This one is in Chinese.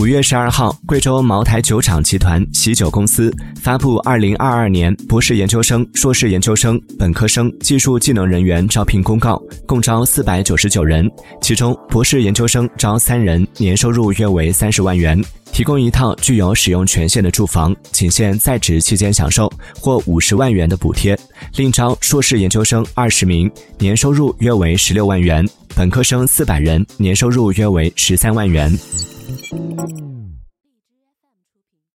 五月十二号，贵州茅台酒厂集团喜酒公司发布二零二二年博士研究生、硕士研究生、本科生技术技能人员招聘公告，共招四百九十九人，其中博士研究生招三人，年收入约为三十万元，提供一套具有使用权限的住房，仅限在职期间享受，或五十万元的补贴。另招硕士研究生二十名，年收入约为十六万元，本科生四百人，年收入约为十三万元。Hum.